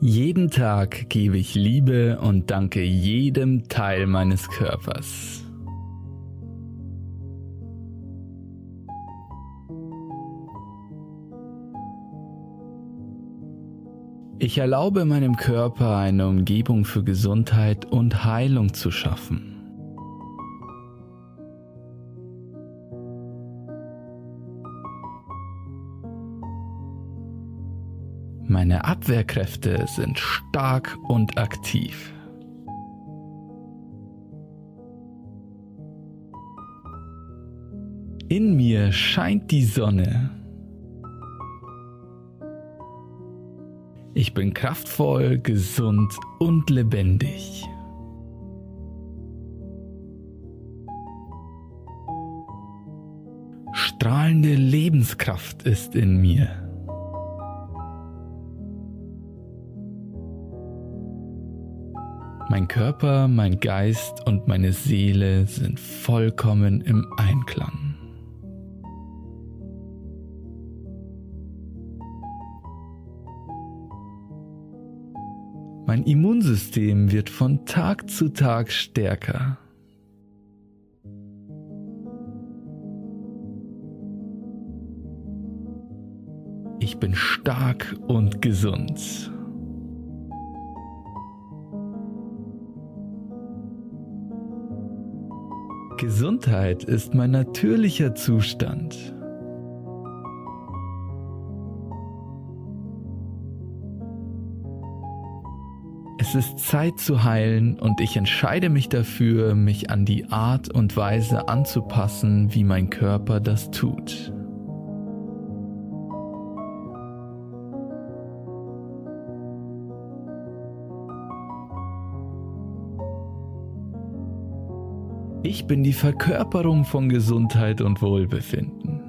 Jeden Tag gebe ich Liebe und danke jedem Teil meines Körpers. Ich erlaube meinem Körper eine Umgebung für Gesundheit und Heilung zu schaffen. Meine Abwehrkräfte sind stark und aktiv. In mir scheint die Sonne. Ich bin kraftvoll, gesund und lebendig. Strahlende Lebenskraft ist in mir. Mein Körper, mein Geist und meine Seele sind vollkommen im Einklang. Mein Immunsystem wird von Tag zu Tag stärker. Ich bin stark und gesund. Gesundheit ist mein natürlicher Zustand. Es ist Zeit zu heilen und ich entscheide mich dafür, mich an die Art und Weise anzupassen, wie mein Körper das tut. Ich bin die Verkörperung von Gesundheit und Wohlbefinden.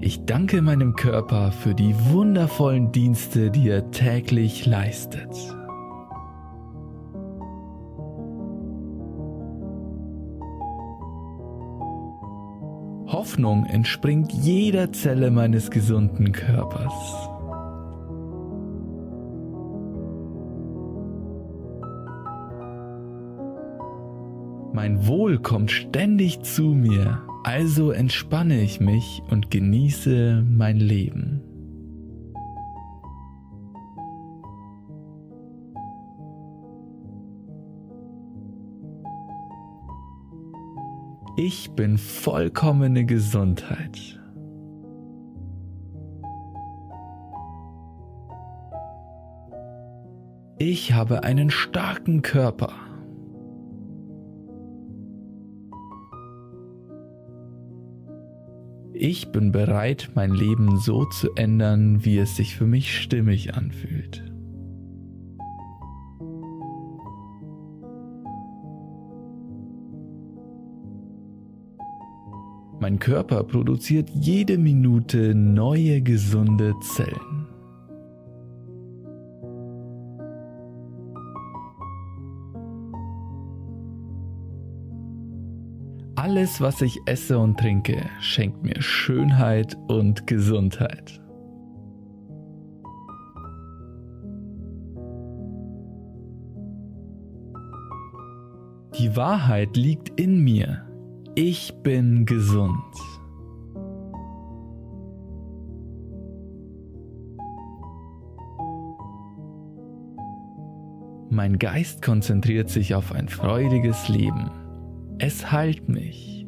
Ich danke meinem Körper für die wundervollen Dienste, die er täglich leistet. Hoffnung entspringt jeder Zelle meines gesunden Körpers. Mein Wohl kommt ständig zu mir, also entspanne ich mich und genieße mein Leben. Ich bin vollkommene Gesundheit. Ich habe einen starken Körper. Ich bin bereit, mein Leben so zu ändern, wie es sich für mich stimmig anfühlt. Mein Körper produziert jede Minute neue gesunde Zellen. Alles, was ich esse und trinke, schenkt mir Schönheit und Gesundheit. Die Wahrheit liegt in mir. Ich bin gesund. Mein Geist konzentriert sich auf ein freudiges Leben. Es heilt mich.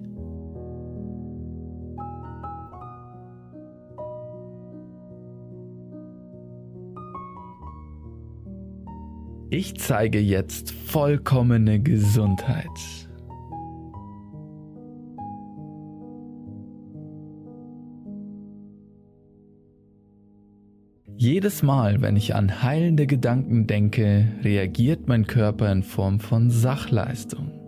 Ich zeige jetzt vollkommene Gesundheit. Jedes Mal, wenn ich an heilende Gedanken denke, reagiert mein Körper in Form von Sachleistung.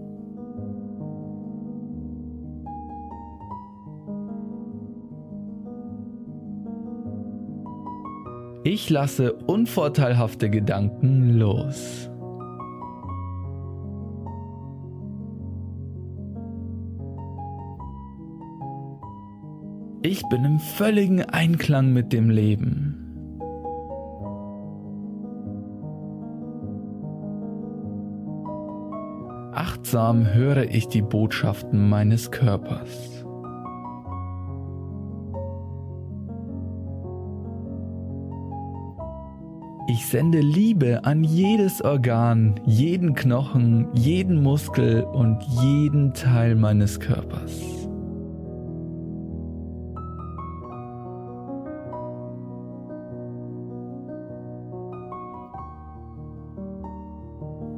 Ich lasse unvorteilhafte Gedanken los. Ich bin im völligen Einklang mit dem Leben. Achtsam höre ich die Botschaften meines Körpers. Sende Liebe an jedes Organ, jeden Knochen, jeden Muskel und jeden Teil meines Körpers.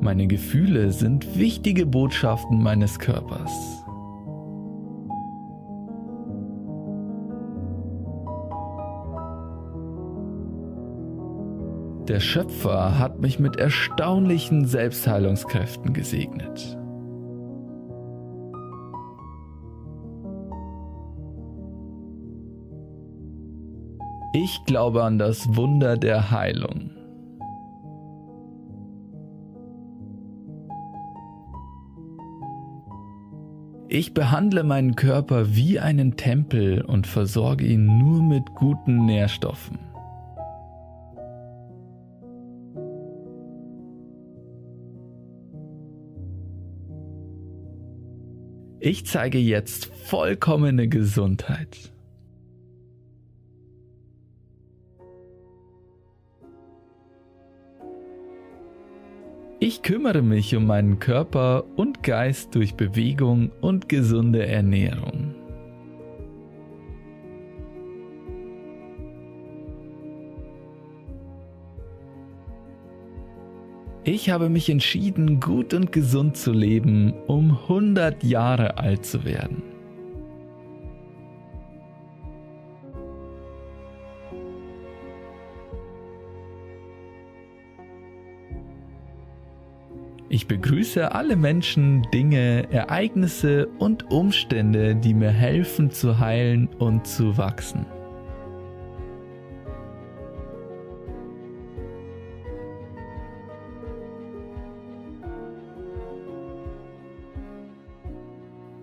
Meine Gefühle sind wichtige Botschaften meines Körpers. Der Schöpfer hat mich mit erstaunlichen Selbstheilungskräften gesegnet. Ich glaube an das Wunder der Heilung. Ich behandle meinen Körper wie einen Tempel und versorge ihn nur mit guten Nährstoffen. Ich zeige jetzt vollkommene Gesundheit. Ich kümmere mich um meinen Körper und Geist durch Bewegung und gesunde Ernährung. Ich habe mich entschieden, gut und gesund zu leben, um 100 Jahre alt zu werden. Ich begrüße alle Menschen, Dinge, Ereignisse und Umstände, die mir helfen zu heilen und zu wachsen.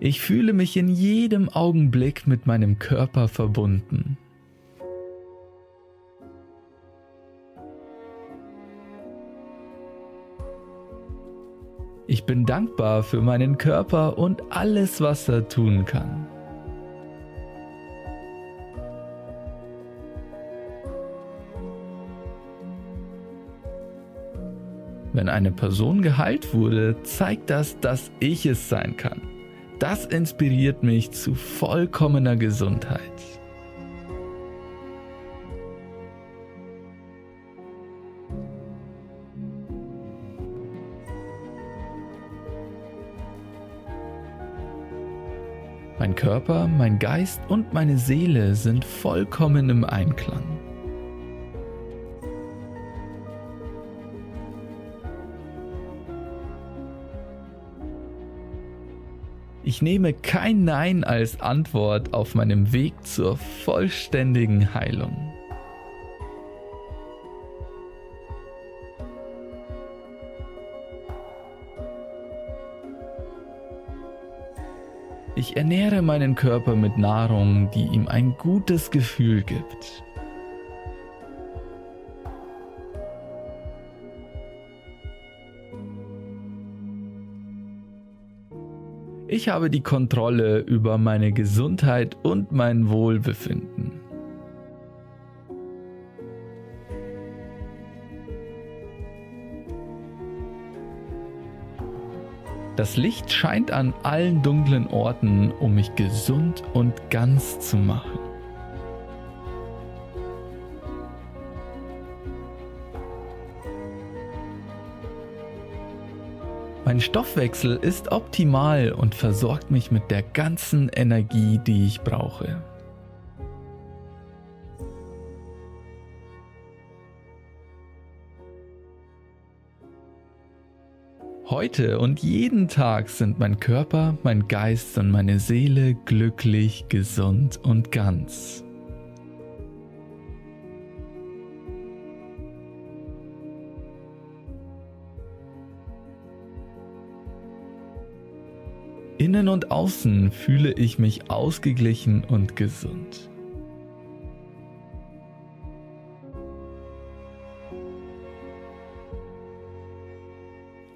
Ich fühle mich in jedem Augenblick mit meinem Körper verbunden. Ich bin dankbar für meinen Körper und alles, was er tun kann. Wenn eine Person geheilt wurde, zeigt das, dass ich es sein kann. Das inspiriert mich zu vollkommener Gesundheit. Mein Körper, mein Geist und meine Seele sind vollkommen im Einklang. Ich nehme kein Nein als Antwort auf meinem Weg zur vollständigen Heilung. Ich ernähre meinen Körper mit Nahrung, die ihm ein gutes Gefühl gibt. Ich habe die Kontrolle über meine Gesundheit und mein Wohlbefinden. Das Licht scheint an allen dunklen Orten, um mich gesund und ganz zu machen. Mein Stoffwechsel ist optimal und versorgt mich mit der ganzen Energie, die ich brauche. Heute und jeden Tag sind mein Körper, mein Geist und meine Seele glücklich, gesund und ganz. Innen und außen fühle ich mich ausgeglichen und gesund.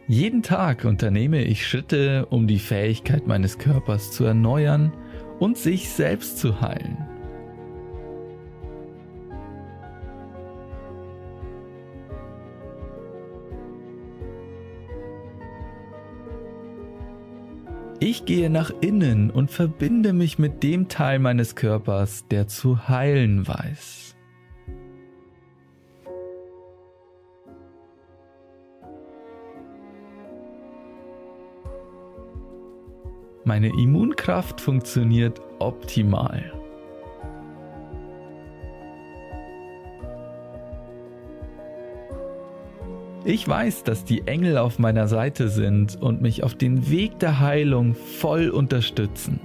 Jeden Tag unternehme ich Schritte, um die Fähigkeit meines Körpers zu erneuern und sich selbst zu heilen. Ich gehe nach innen und verbinde mich mit dem Teil meines Körpers, der zu heilen weiß. Meine Immunkraft funktioniert optimal. Ich weiß, dass die Engel auf meiner Seite sind und mich auf den Weg der Heilung voll unterstützen.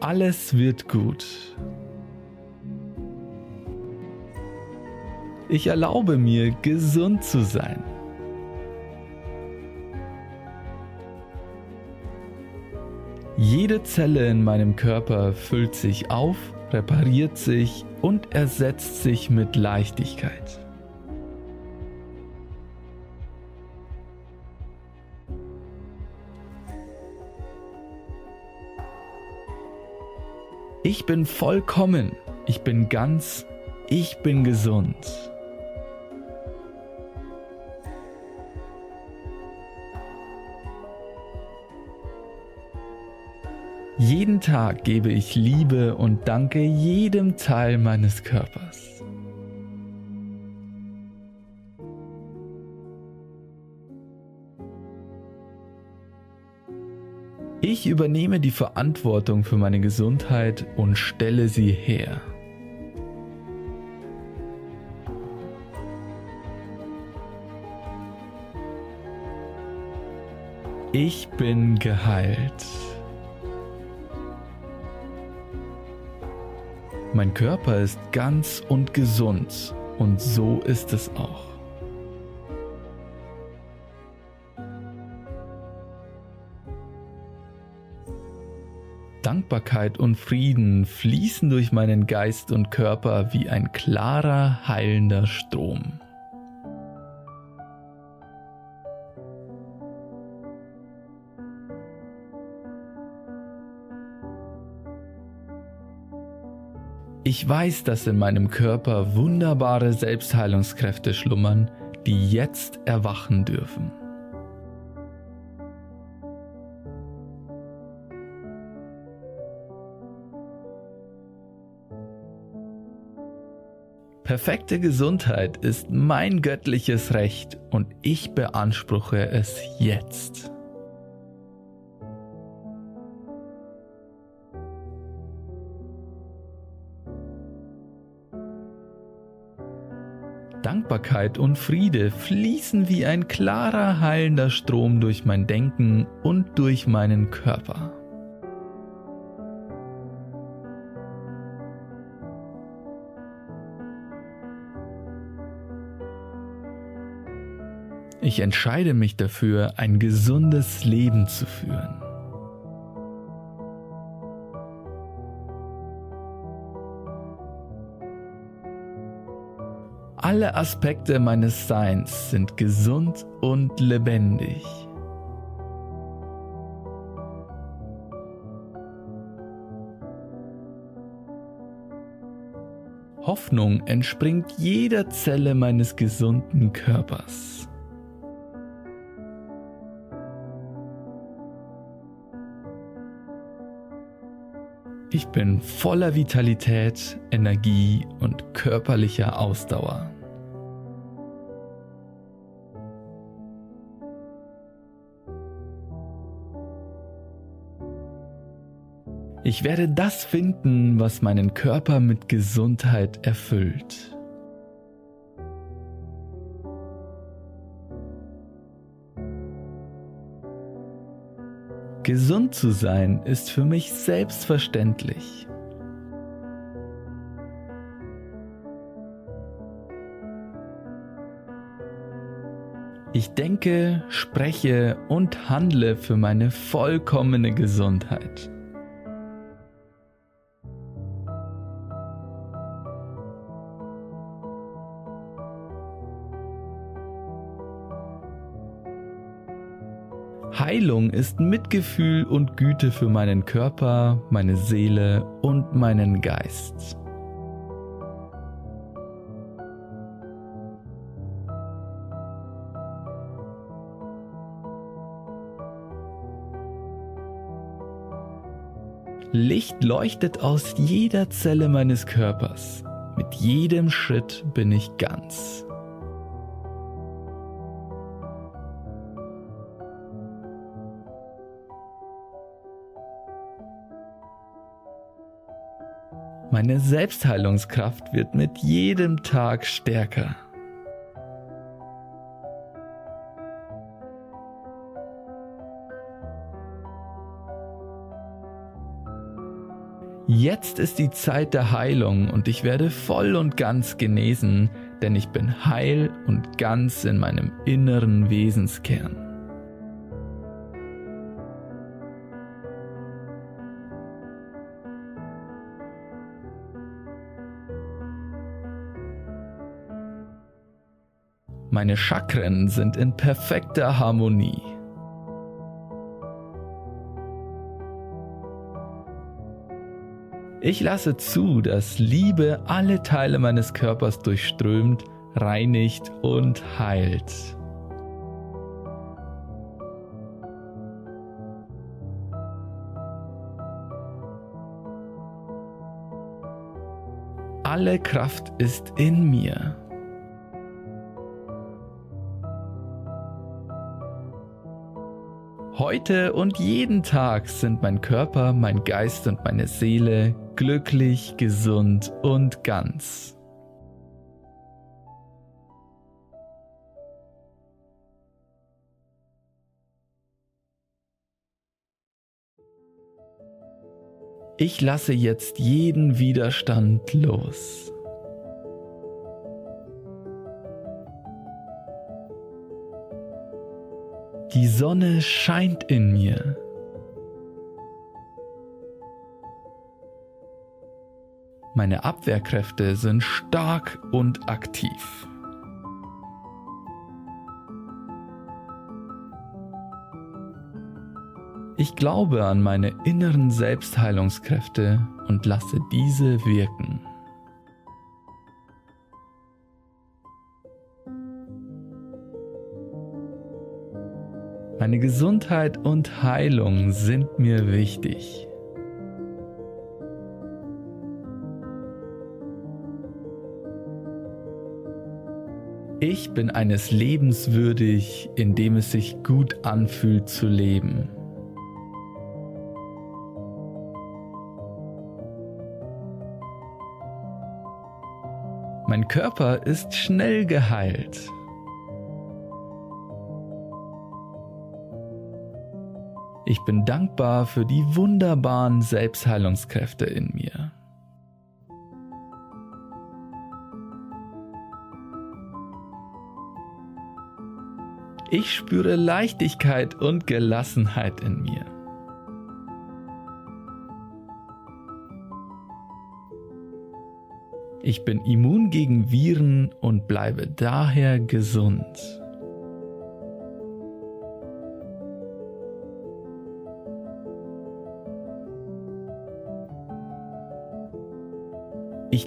Alles wird gut. Ich erlaube mir, gesund zu sein. Jede Zelle in meinem Körper füllt sich auf, repariert sich und ersetzt sich mit Leichtigkeit. Ich bin vollkommen, ich bin ganz, ich bin gesund. Jeden Tag gebe ich Liebe und danke jedem Teil meines Körpers. Ich übernehme die Verantwortung für meine Gesundheit und stelle sie her. Ich bin geheilt. Mein Körper ist ganz und gesund und so ist es auch. Dankbarkeit und Frieden fließen durch meinen Geist und Körper wie ein klarer, heilender Strom. Ich weiß, dass in meinem Körper wunderbare Selbstheilungskräfte schlummern, die jetzt erwachen dürfen. Perfekte Gesundheit ist mein göttliches Recht und ich beanspruche es jetzt. Dankbarkeit und Friede fließen wie ein klarer, heilender Strom durch mein Denken und durch meinen Körper. Ich entscheide mich dafür, ein gesundes Leben zu führen. Alle Aspekte meines Seins sind gesund und lebendig. Hoffnung entspringt jeder Zelle meines gesunden Körpers. Ich bin voller Vitalität, Energie und körperlicher Ausdauer. Ich werde das finden, was meinen Körper mit Gesundheit erfüllt. Gesund zu sein ist für mich selbstverständlich. Ich denke, spreche und handle für meine vollkommene Gesundheit. Heilung ist Mitgefühl und Güte für meinen Körper, meine Seele und meinen Geist. Licht leuchtet aus jeder Zelle meines Körpers. Mit jedem Schritt bin ich ganz. Meine Selbstheilungskraft wird mit jedem Tag stärker. Jetzt ist die Zeit der Heilung und ich werde voll und ganz genesen, denn ich bin heil und ganz in meinem inneren Wesenskern. Meine Chakren sind in perfekter Harmonie. Ich lasse zu, dass Liebe alle Teile meines Körpers durchströmt, reinigt und heilt. Alle Kraft ist in mir. Heute und jeden Tag sind mein Körper, mein Geist und meine Seele glücklich, gesund und ganz. Ich lasse jetzt jeden Widerstand los. Die Sonne scheint in mir. Meine Abwehrkräfte sind stark und aktiv. Ich glaube an meine inneren Selbstheilungskräfte und lasse diese wirken. Meine Gesundheit und Heilung sind mir wichtig. Ich bin eines Lebens würdig, in dem es sich gut anfühlt zu leben. Mein Körper ist schnell geheilt. Ich bin dankbar für die wunderbaren Selbstheilungskräfte in mir. Ich spüre Leichtigkeit und Gelassenheit in mir. Ich bin immun gegen Viren und bleibe daher gesund.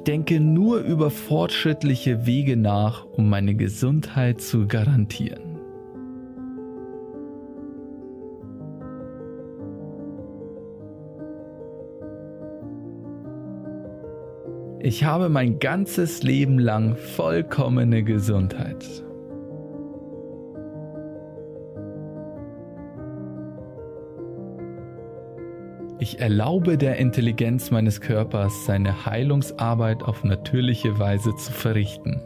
Denke nur über fortschrittliche Wege nach, um meine Gesundheit zu garantieren. Ich habe mein ganzes Leben lang vollkommene Gesundheit. Ich erlaube der Intelligenz meines Körpers, seine Heilungsarbeit auf natürliche Weise zu verrichten.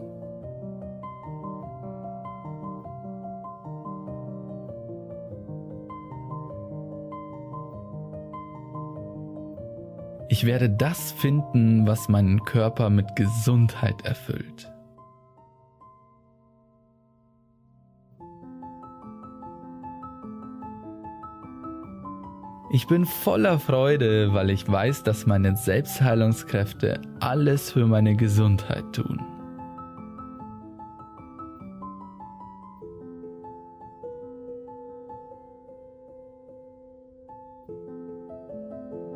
Ich werde das finden, was meinen Körper mit Gesundheit erfüllt. Ich bin voller Freude, weil ich weiß, dass meine Selbstheilungskräfte alles für meine Gesundheit tun.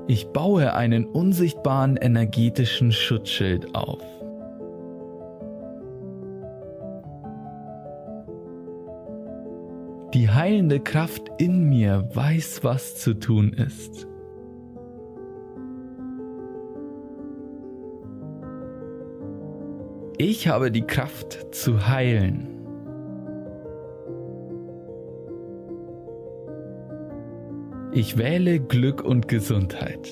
Ich baue einen unsichtbaren energetischen Schutzschild auf. Heilende Kraft in mir weiß, was zu tun ist. Ich habe die Kraft zu heilen. Ich wähle Glück und Gesundheit.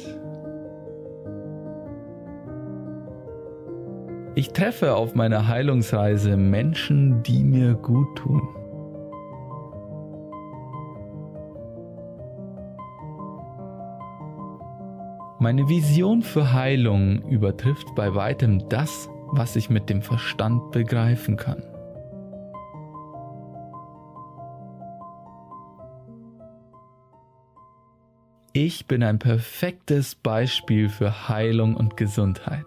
Ich treffe auf meiner Heilungsreise Menschen, die mir gut tun. Meine Vision für Heilung übertrifft bei weitem das, was ich mit dem Verstand begreifen kann. Ich bin ein perfektes Beispiel für Heilung und Gesundheit.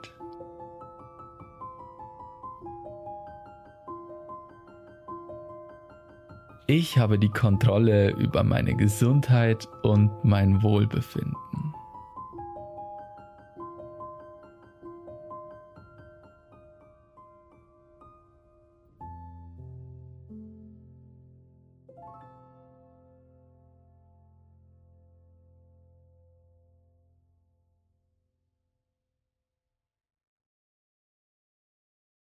Ich habe die Kontrolle über meine Gesundheit und mein Wohlbefinden.